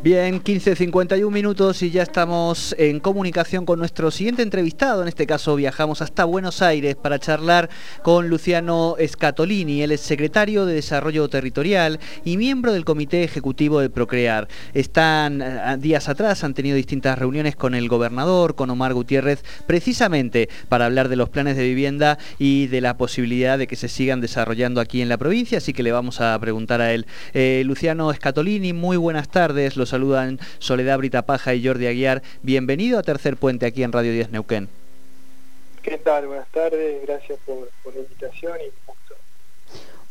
Bien, 15.51 minutos y ya estamos en comunicación con nuestro siguiente entrevistado. En este caso viajamos hasta Buenos Aires para charlar con Luciano Scatolini. Él es secretario de Desarrollo Territorial y miembro del Comité Ejecutivo de Procrear. Están eh, días atrás, han tenido distintas reuniones con el gobernador, con Omar Gutiérrez, precisamente para hablar de los planes de vivienda y de la posibilidad de que se sigan desarrollando aquí en la provincia. Así que le vamos a preguntar a él. Eh, Luciano Scatolini, muy buenas tardes saludan Soledad Brita Paja y Jordi Aguiar. Bienvenido a Tercer Puente aquí en Radio 10 Neuquén. ¿Qué tal? Buenas tardes, gracias por, la invitación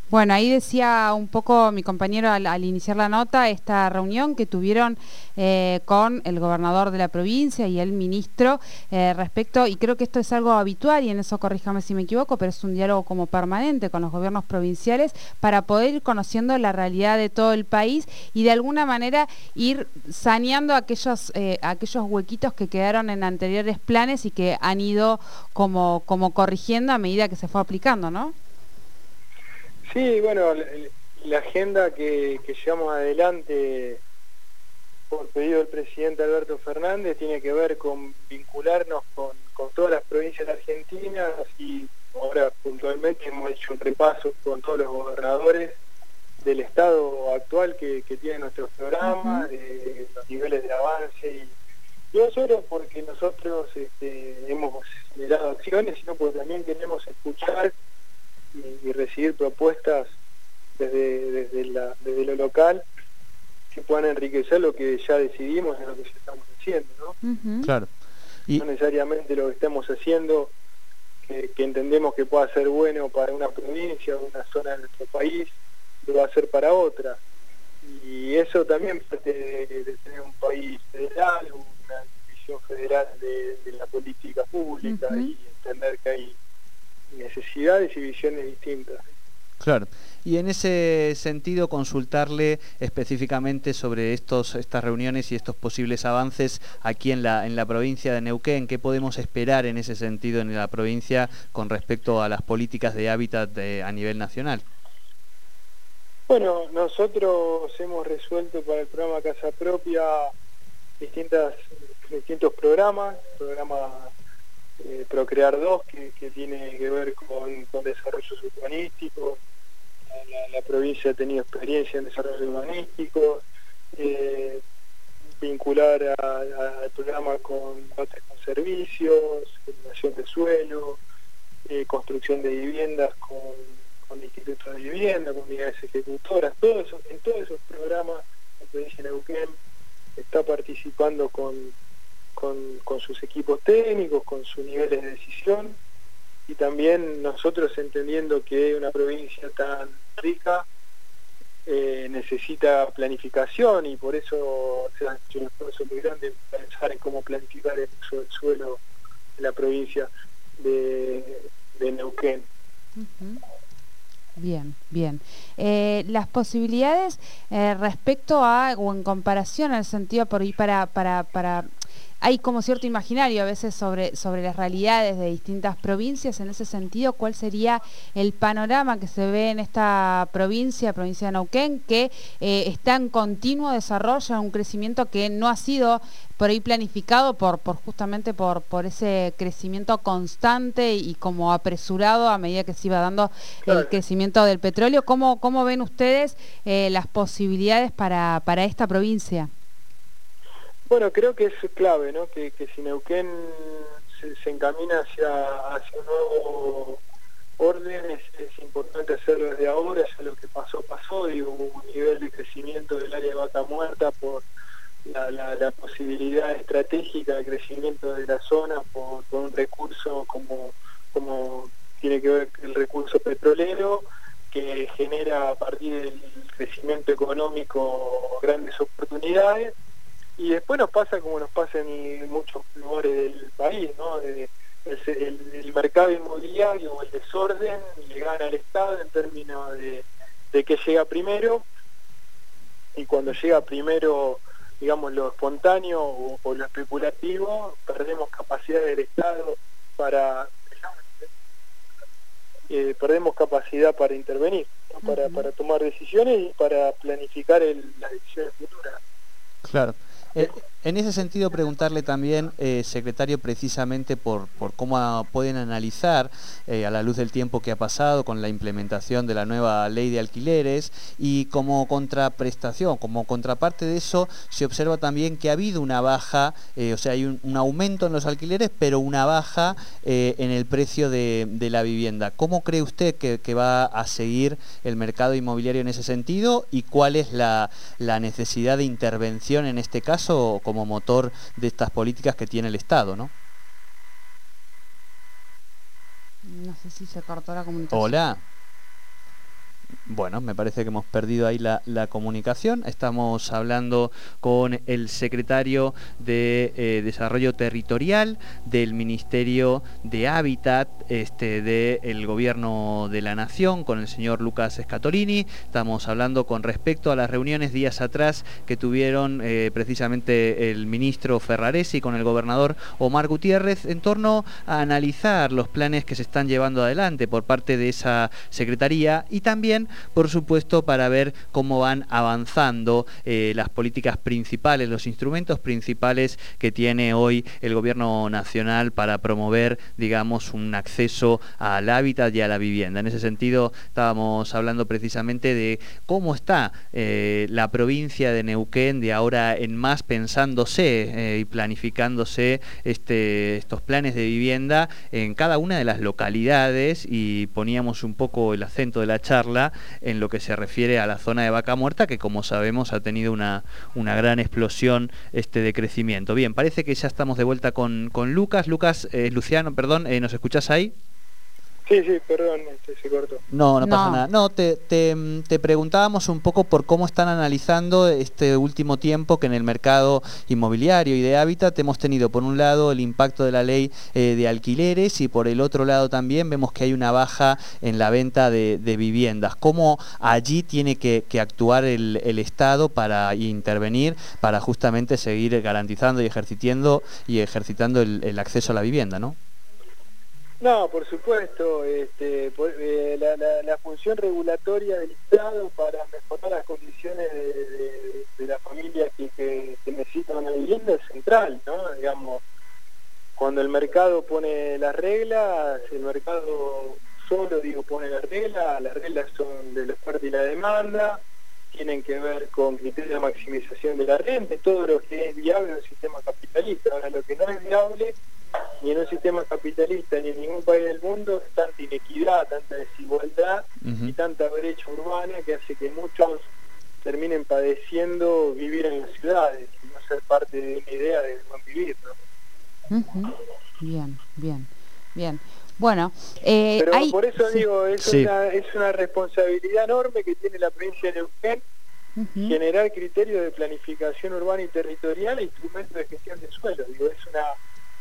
bueno, ahí decía un poco mi compañero al, iniciar la nota esta reunión que tuvieron eh, con el gobernador de la provincia y el ministro eh, respecto, y creo que esto es algo habitual y en eso corríjame si me equivoco, pero es un diálogo como permanente con los gobiernos provinciales para poder ir conociendo la realidad de todo el país y de alguna manera ir saneando aquellos, eh, aquellos huequitos que quedaron en anteriores planes y que han ido como, como corrigiendo a medida que se fue aplicando, ¿no? Sí, bueno, la, agenda que, llevamos adelante por pedido del presidente Alberto Fernández tiene que ver con vincularnos con, todas las provincias de Argentina y ahora puntualmente hemos hecho un repaso con todos los gobernadores del estado actual que, tiene nuestros programas, de los niveles de avance y, no solo porque nosotros este, hemos generado acciones, sino porque también queremos escuchar y, recibir propuestas desde, desde, la, desde lo local que puedan enriquecer lo que ya decidimos en lo que ya estamos haciendo, ¿no? Claro. Y... No necesariamente lo que estamos haciendo que, entendemos que pueda ser bueno para una provincia o una zona de nuestro país, lo va a ser para otra. Y eso también parte de, tener un país federal, una división federal de, la política pública y entender que hay necesidades y visiones distintas. Claro. Y en ese sentido, consultarle específicamente sobre estos, estas reuniones y estos posibles avances aquí en la, en la provincia de Neuquén. ¿Qué podemos esperar en ese sentido en la provincia con respecto a las políticas de hábitat a nivel nacional? Bueno, nosotros hemos resuelto para el programa Casa Propia distintas, distintos programas, programas eh, Procrear 2, que, tiene que ver con, desarrollos urbanísticos. La, provincia ha tenido experiencia en desarrollo urbanístico, eh, vincular al programa con lotes con servicios, generación de suelo, eh, construcción de viviendas con, con institutos de vivienda, con unidades ejecutoras, todo eso, en todos esos programas la provincia de Neuquén está participando con con, sus equipos técnicos, con sus niveles de decisión y también nosotros entendiendo que una provincia tan rica eh, necesita planificación y por eso se ha hecho un esfuerzo muy grande pensar en cómo planificar el uso del suelo en la provincia de, Neuquén. Bien, bien. Eh, las posibilidades eh, respecto a, o en comparación al sentido por para, para hay como cierto imaginario a veces sobre, sobre las realidades de distintas provincias. En ese sentido, ¿cuál sería el panorama que se ve en esta provincia, provincia de Neuquén, que eh, está en continuo desarrollo, un crecimiento que no ha sido por ahí planificado por, por justamente por, por ese crecimiento constante y como apresurado a medida que se iba dando el crecimiento del petróleo? ¿Cómo, cómo ven ustedes eh, las posibilidades para, para esta provincia? Bueno, creo que es clave, ¿no? Que, si Neuquén se, encamina hacia, hacia un nuevo orden, es, importante hacerlo desde ahora, ya lo que pasó, pasó, y hubo un nivel de crecimiento del área de vaca muerta por la, posibilidad estratégica de crecimiento de la zona por, un recurso como, como tiene que ver el recurso petrolero, que genera a partir del crecimiento económico grandes oportunidades y después nos pasa como nos pasa en muchos lugares del país, ¿no? el, mercado inmobiliario o desorden le gana al Estado en términos de, que llega primero. Y cuando llega primero digamos lo espontáneo o, lo especulativo perdemos capacidad del Estado para eh, perdemos capacidad para intervenir para, para tomar decisiones y para planificar las decisiones futuras. Claro. Eh, en ese sentido, preguntarle también, eh, secretario, precisamente por, por cómo pueden analizar, eh, a la luz del tiempo que ha pasado con la implementación de la nueva ley de alquileres, y como contraprestación, como contraparte de eso, se observa también que ha habido una baja, eh, o sea, hay un, aumento en los alquileres, pero una baja en el precio de, la vivienda. ¿Cómo cree usted que, va a seguir el mercado inmobiliario en ese sentido y cuál es la, la necesidad de intervención en este caso? Motor de estas políticas que tiene el Estado, ¿no? No sé si se cortó la comunicación. Hola. Bueno, me parece que hemos perdido ahí la, comunicación. Estamos hablando con el secretario de eh, Desarrollo Territorial del Ministerio de Hábitat este, del Gobierno de la Nación, con el señor Lucas Escatolini. Estamos hablando con respecto a las reuniones días atrás que tuvieron eh, precisamente el ministro Ferraresi con el gobernador Omar Gutiérrez en torno a analizar los planes que se están llevando adelante por parte de esa secretaría y también por supuesto, para ver cómo van avanzando eh, las políticas principales, los instrumentos principales que tiene hoy el gobierno nacional para promover, digamos, un acceso al hábitat y a la vivienda. En ese sentido, estábamos hablando precisamente de cómo está eh, la provincia de Neuquén de ahora en más pensándose eh, y planificándose este, estos planes de vivienda en cada una de las localidades y poníamos un poco el acento de la charla en lo que se refiere a la zona de Vaca Muerta, que como sabemos ha tenido una, una gran explosión este, de crecimiento. Bien, parece que ya estamos de vuelta con, con Lucas. Lucas, eh, Luciano, perdón, eh, ¿nos escuchás ahí? Sí, sí, perdón, este, se cortó. No, no, pasa nada. No, te, te, preguntábamos un poco por cómo están analizando este último tiempo que en el mercado inmobiliario y de hábitat hemos tenido, por un lado, el impacto de la ley eh, de alquileres y por el otro lado también vemos que hay una baja en la venta de, viviendas. ¿Cómo allí tiene que, actuar el, Estado para intervenir, para justamente seguir garantizando y ejercitando, y ejercitando el, el acceso a la vivienda, ¿no? No, por supuesto, este, eh, la, función regulatoria del Estado para mejorar las condiciones de, la familia que, que, necesita una vivienda es central, ¿no? Digamos, cuando el mercado pone las reglas, el mercado solo, digo, pone las reglas, las reglas son de la oferta y la demanda, tienen que ver con criterios de maximización de la renta, todo lo que es viable en el sistema capitalista. Ahora, lo que no es viable ni en un sistema capitalista ni en ningún país del mundo tanta inequidad, tanta desigualdad y tanta brecha urbana que hace que muchos terminen padeciendo vivir en las ciudades y no ser parte de una idea de buen vivir. Bien, bien, bien. Bueno, eh, pero por eso digo, es, una, es una responsabilidad enorme que tiene la provincia de Neuquén generar criterios de planificación urbana y territorial e instrumentos de gestión de suelo. Digo, es una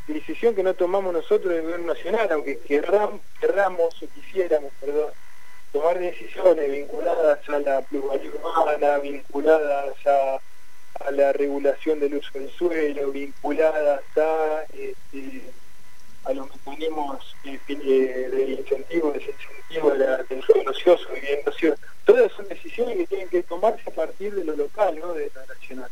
decisión que no tomamos nosotros en el gobierno nacional, aunque querramos, o quisiéramos, perdón, tomar decisiones vinculadas a la pluralidad urbana, vinculadas a, la regulación del uso del suelo, vinculadas a, este, los mecanismos eh, eh, de incentivo, desincentivo de la, del suelo ocioso, vivienda. Todas son decisiones que tienen que tomarse a partir de lo local, no de lo nacional.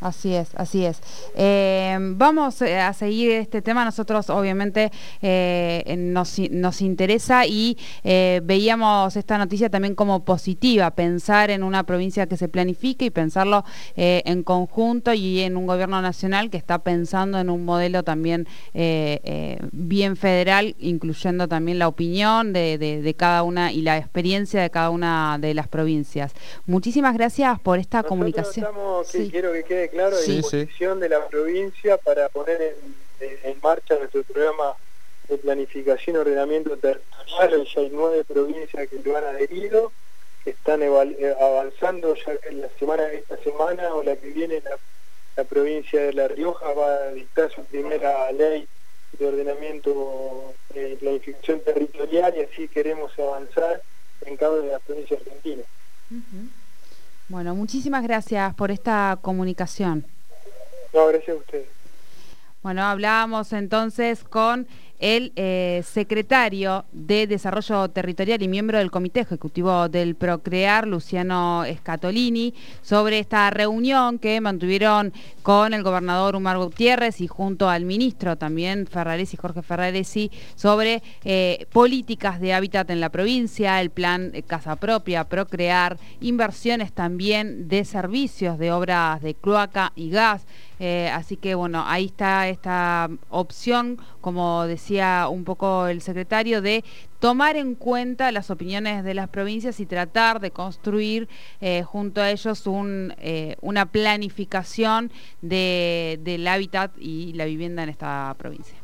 Así es, así es. Eh, vamos eh, a seguir este tema. Nosotros obviamente eh, nos, nos, interesa y veíamos esta noticia también como positiva, pensar en una provincia que se planifique y pensarlo en conjunto y en un gobierno nacional que está pensando en un modelo también bien federal, incluyendo también la opinión de, cada una y la experiencia de cada una de las provincias. Muchísimas gracias por esta comunicación. quiero que quede claro, de disposición de la provincia para poner en, marcha nuestro programa de planificación y ordenamiento territorial. Ya hay nueve provincias que lo han adherido, que están eh, avanzando ya en la semana esta semana o la que viene la, provincia de La Rioja va a dictar su primera ley de ordenamiento eh, y planificación territorial y así queremos avanzar en cada una de las provincias argentinas. Bueno, muchísimas gracias por esta comunicación. No, gracias a ustedes. Bueno, hablábamos entonces con el eh, secretario de Desarrollo Territorial y miembro del Comité Ejecutivo del Procrear, Luciano Scatolini, sobre esta reunión que mantuvieron con el gobernador Umar Gutiérrez y junto al ministro también Ferraresi, Jorge Ferraresi, sobre eh, políticas de hábitat en la provincia, el plan Casa Propia, Procrear, inversiones también de servicios, de obras de cloaca y gas. Eh, así que bueno, ahí está esta opción, como decía un poco el secretario, de tomar en cuenta las opiniones de las provincias y tratar de construir eh, junto a ellos eh, una planificación del hábitat y la vivienda en esta provincia.